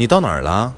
你到哪儿了？